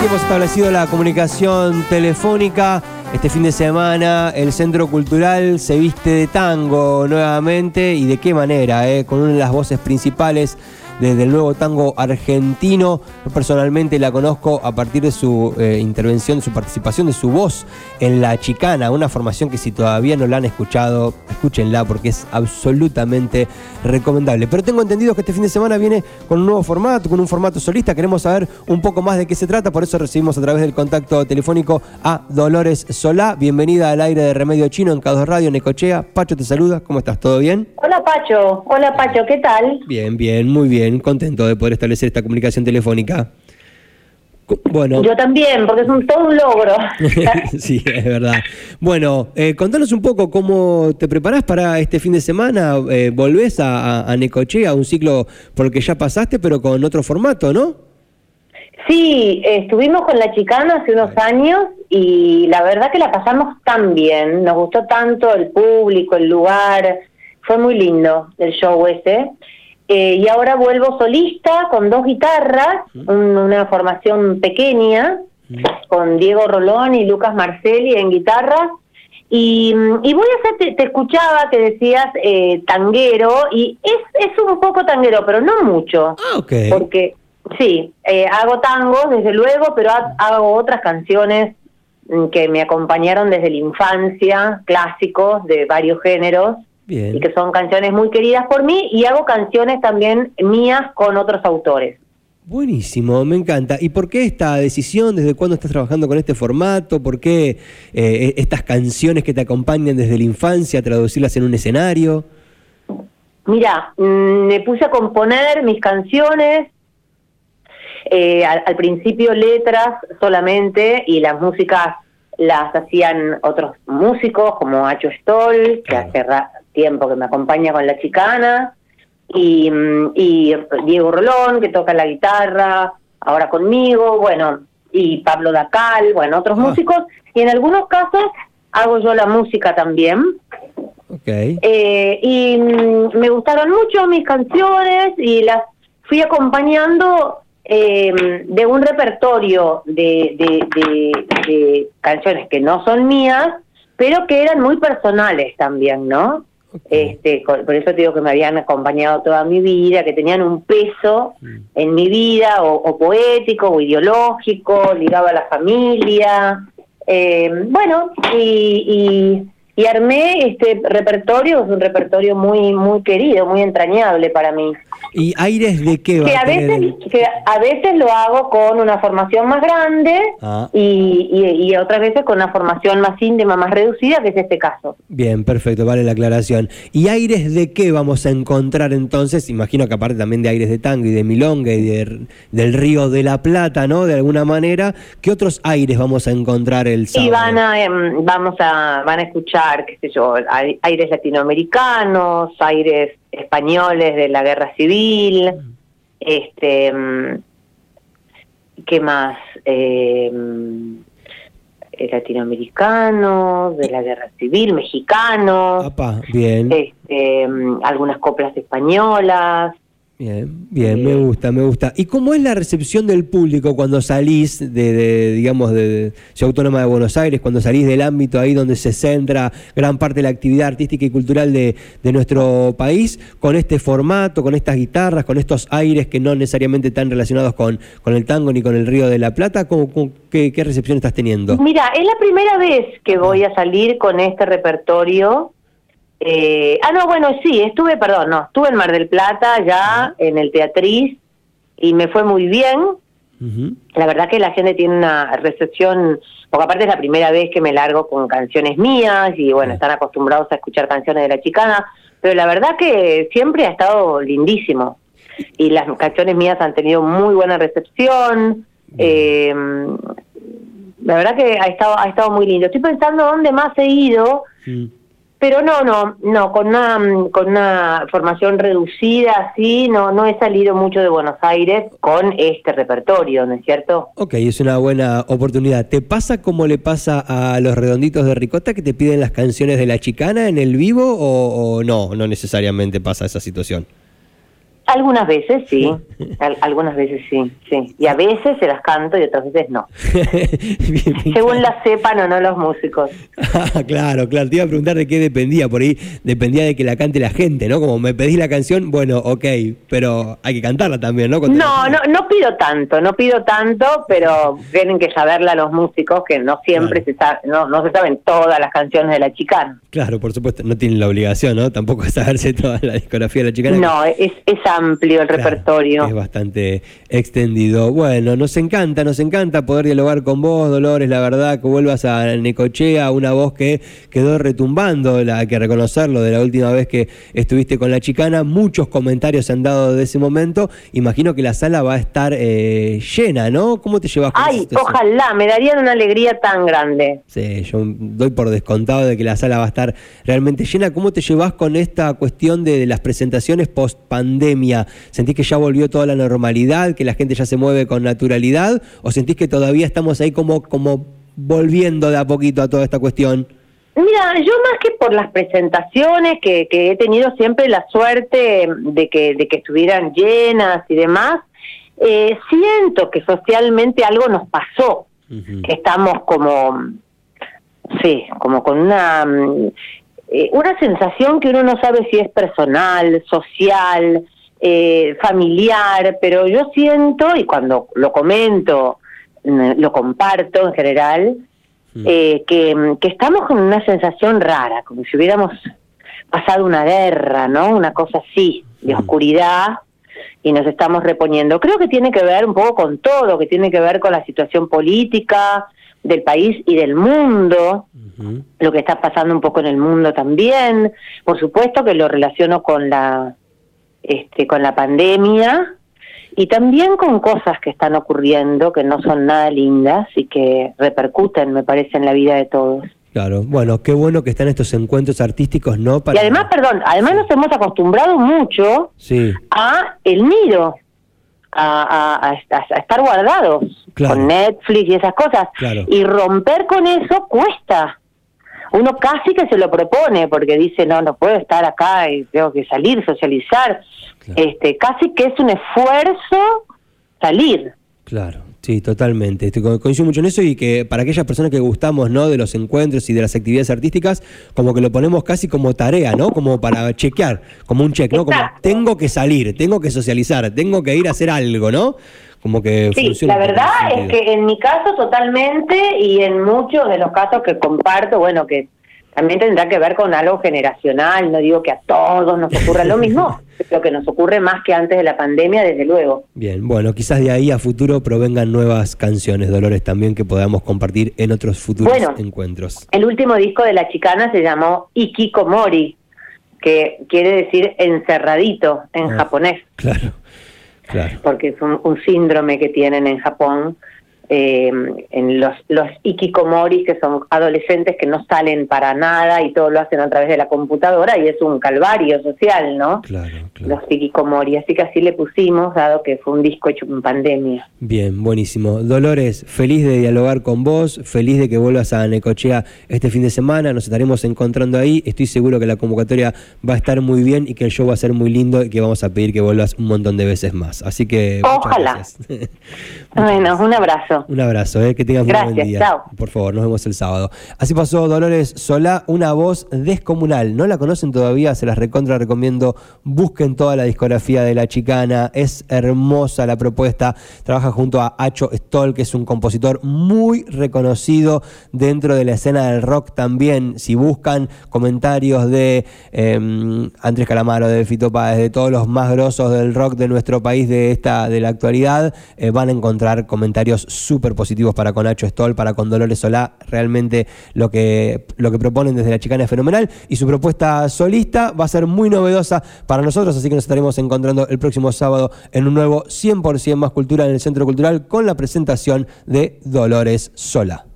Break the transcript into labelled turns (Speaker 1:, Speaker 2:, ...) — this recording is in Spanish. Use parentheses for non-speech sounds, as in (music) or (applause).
Speaker 1: así hemos establecido la comunicación telefónica. Este fin de semana el Centro Cultural se viste de tango nuevamente y de qué manera, eh? con una de las voces principales desde el nuevo tango argentino. Yo personalmente la conozco a partir de su eh, intervención, de su participación, de su voz en La Chicana, una formación que si todavía no la han escuchado, escúchenla porque es absolutamente recomendable. Pero tengo entendido que este fin de semana viene con un nuevo formato, con un formato solista. Queremos saber un poco más de qué se trata, por eso recibimos a través del contacto telefónico a Dolores Solá. Bienvenida al aire de Remedio Chino en Cados Radio, Necochea. Pacho te saluda, ¿cómo estás? ¿Todo bien?
Speaker 2: Hola Pacho, hola Pacho, ¿qué tal?
Speaker 1: Bien, bien, muy bien contento de poder establecer esta comunicación telefónica.
Speaker 2: Bueno. Yo también, porque es un, todo un logro. (laughs)
Speaker 1: sí, es verdad. Bueno, eh, contanos un poco cómo te preparás para este fin de semana. Eh, volvés a, a, Necochea, un ciclo por el que ya pasaste, pero con otro formato, ¿no?
Speaker 2: Sí, estuvimos con la chicana hace unos años y la verdad que la pasamos tan bien. Nos gustó tanto el público, el lugar. Fue muy lindo el show ese. Eh, y ahora vuelvo solista con dos guitarras, una formación pequeña, con Diego Rolón y Lucas Marcelli en guitarra. Y, y voy a hacer, te, escuchaba que decías eh, tanguero, y es, es un poco tanguero, pero no mucho.
Speaker 1: Ah, ok.
Speaker 2: Porque, sí, eh, hago tangos, desde luego, pero hago otras canciones mm, que me acompañaron desde la infancia, clásicos de varios géneros y que son canciones muy queridas por mí y hago canciones también mías con otros autores.
Speaker 1: Buenísimo, me encanta. ¿Y por qué esta decisión? ¿Desde cuándo estás trabajando con este formato? ¿Por qué eh, estas canciones que te acompañan desde la infancia, traducirlas en un escenario?
Speaker 2: Mira, mm, me puse a componer mis canciones, eh, al, principio letras solamente y las músicas las hacían otros músicos como Acho Stoll, que hace tiempo que me acompaña con la chicana, y, y Diego Rolón, que toca la guitarra, ahora conmigo, bueno, y Pablo Dacal, bueno, otros ah. músicos, y en algunos casos hago yo la música también.
Speaker 1: Okay.
Speaker 2: Eh, y mm, me gustaron mucho mis canciones y las fui acompañando eh, de un repertorio de, de, canciones que no son mías, pero que eran muy personales también, ¿no? Este, por eso te digo que me habían acompañado toda mi vida, que tenían un peso mm. en mi vida, o, poético, o ideológico, ligado a la familia. Eh, bueno, y, y, armé este repertorio, es un repertorio muy, muy querido, muy entrañable para mí.
Speaker 1: ¿Y aires de qué va
Speaker 2: que a, veces, que a veces lo hago con una formación más grande ah. y, y, otras veces con una formación más íntima, más reducida, que es este caso.
Speaker 1: Bien, perfecto, vale la aclaración. ¿Y aires de qué vamos a encontrar entonces? Imagino que aparte también de aires de tango y de milonga y del río de la Plata, ¿no? De alguna manera, ¿qué otros aires vamos a encontrar el sábado?
Speaker 2: Y van a, em, vamos a, van a escuchar, qué sé yo, aires latinoamericanos, aires españoles de la guerra civil, este, mm, ¿qué más? Eh, mm, latinoamericanos, de la guerra civil, mexicanos,
Speaker 1: bien.
Speaker 2: Este, mm, algunas coplas españolas,
Speaker 1: Bien, bien, me gusta, me gusta. ¿Y cómo es la recepción del público cuando salís de, digamos, de, Ciudad Autónoma de Buenos Aires, cuando salís del ámbito ahí donde se centra gran parte de la actividad artística y cultural de, nuestro país, con este formato, con estas guitarras, con estos aires que no necesariamente están relacionados con, con el tango ni con el Río de la Plata? ¿Cómo, qué, ¿Qué recepción estás teniendo?
Speaker 2: Mira, es la primera vez que voy a salir con este repertorio eh, ah, no, bueno, sí, estuve, perdón, no, estuve en Mar del Plata ya en el Teatriz y me fue muy bien. La verdad que la gente tiene una recepción, porque aparte es la primera vez que me largo con canciones mías y bueno, están acostumbrados a escuchar canciones de la chicana, pero la verdad que siempre ha estado lindísimo y las canciones mías han tenido muy buena recepción. Eh, la verdad que ha estado, ha estado muy lindo. Estoy pensando dónde más he ido. Pero no, no, no, con una, con una formación reducida así, no, no he salido mucho de Buenos Aires con este repertorio, ¿no es cierto?
Speaker 1: Ok, es una buena oportunidad. ¿Te pasa como le pasa a los redonditos de Ricota que te piden las canciones de la chicana en el vivo o, no? No necesariamente pasa esa situación.
Speaker 2: Algunas veces sí, algunas veces sí, sí. Y a veces se las canto y otras veces no. (laughs) Según la sepan o no los músicos.
Speaker 1: Ah, claro, claro. Te iba a preguntar de qué dependía. Por ahí dependía de que la cante la gente, ¿no? Como me pedís la canción, bueno, ok, pero hay que cantarla también, ¿no?
Speaker 2: no, no, no pido tanto, no pido tanto, pero tienen que saberla los músicos que no siempre se sabe, no, no se saben todas las canciones de la chicana.
Speaker 1: Claro, por supuesto, no tienen la obligación, ¿no? Tampoco de saberse toda la discografía de la chicana.
Speaker 2: No, es, es amplio el repertorio.
Speaker 1: Es bastante extendido. Bueno, nos encanta, nos encanta poder dialogar con vos, Dolores, la verdad, que vuelvas a Necochea, una voz que quedó retumbando, la, hay que reconocerlo, de la última vez que estuviste con la chicana. Muchos comentarios se han dado de ese momento. Imagino que la sala va a estar eh, llena, ¿no? ¿Cómo te llevas
Speaker 2: con Ay, ojalá, me darían una alegría tan grande.
Speaker 1: Sí, yo doy por descontado de que la sala va a estar realmente llena. ¿Cómo te llevas con esta cuestión de las presentaciones post pandemia? ¿Sentís que ya volvió toda la normalidad, que la gente ya se mueve con naturalidad? ¿O sentís que todavía estamos ahí como, como volviendo de a poquito a toda esta cuestión?
Speaker 2: Mira, yo más que por las presentaciones, que, he tenido siempre la suerte de que, de que estuvieran llenas y demás, eh, siento que socialmente algo nos pasó, que estamos como, sí, como con una, eh, una sensación que uno no sabe si es personal, social, eh, familiar, pero yo siento, y cuando lo comento, mm, lo comparto en general, mm. eh, que, que, estamos con una sensación rara, como si hubiéramos pasado una guerra, ¿no? Una cosa así, de mm. oscuridad, y nos estamos reponiendo. Creo que tiene que ver un poco con todo, que tiene que ver con la situación política del país y del mundo, lo que está pasando un poco en el mundo también. Por supuesto que lo relaciono con la este, con la pandemia y también con cosas que están ocurriendo que no son nada lindas y que repercuten, me parece, en la vida de todos.
Speaker 1: Claro, bueno, qué bueno que están estos encuentros artísticos, ¿no?
Speaker 2: Y además, perdón, además nos hemos acostumbrado mucho a el nido, a, estar guardados con Netflix y esas cosas. Y romper con eso cuesta uno casi que se lo propone porque dice no no puedo estar acá y tengo que salir socializar este casi que es un esfuerzo salir.
Speaker 1: Claro sí totalmente. Coincido mucho en eso y que para aquellas personas que gustamos no de los encuentros y de las actividades artísticas como que lo ponemos casi como tarea no como para chequear como un check no como tengo que salir tengo que socializar tengo que ir a hacer algo no como que
Speaker 2: sí, la verdad es que en mi caso totalmente y en muchos de los casos que comparto, bueno, que también tendrá que ver con algo generacional, no digo que a todos nos ocurra lo mismo, (laughs) pero que nos ocurre más que antes de la pandemia, desde luego.
Speaker 1: Bien, bueno, quizás de ahí a futuro provengan nuevas canciones, Dolores, también que podamos compartir en otros futuros encuentros.
Speaker 2: El último disco de La Chicana se llamó Ikikomori, que quiere decir encerradito en ah, japonés.
Speaker 1: Claro
Speaker 2: porque es un, síndrome que tienen en Japón eh, en los, los ikikomoris, que son adolescentes que no salen para nada y todo lo hacen a través de la computadora y es un calvario social, ¿no?
Speaker 1: Claro, claro.
Speaker 2: Los ikikomori, así que así le pusimos, dado que fue un disco hecho en pandemia.
Speaker 1: Bien, buenísimo. Dolores, feliz de dialogar con vos, feliz de que vuelvas a Necochea este fin de semana, nos estaremos encontrando ahí, estoy seguro que la convocatoria va a estar muy bien y que el show va a ser muy lindo y que vamos a pedir que vuelvas un montón de veces más. Así que...
Speaker 2: Ojalá. (laughs) bueno, un abrazo.
Speaker 1: Un abrazo, eh, que tengas un buen día. Por favor, nos vemos el sábado. Así pasó Dolores Solá, una voz descomunal. ¿No la conocen todavía? Se las recontra recomiendo. Busquen toda la discografía de La Chicana. Es hermosa la propuesta. Trabaja junto a Acho Stoll, que es un compositor muy reconocido dentro de la escena del rock también. Si buscan comentarios de em, Andrés Calamaro, de Fito Páez, de todos los más grosos del rock de nuestro país de esta de la actualidad, eh, van a encontrar comentarios súper positivos para con Nacho Stoll, para con Dolores Solá. Realmente lo que, lo que proponen desde la chicana es fenomenal y su propuesta solista va a ser muy novedosa para nosotros, así que nos estaremos encontrando el próximo sábado en un nuevo 100% más cultura en el Centro Cultural con la presentación de Dolores Solá.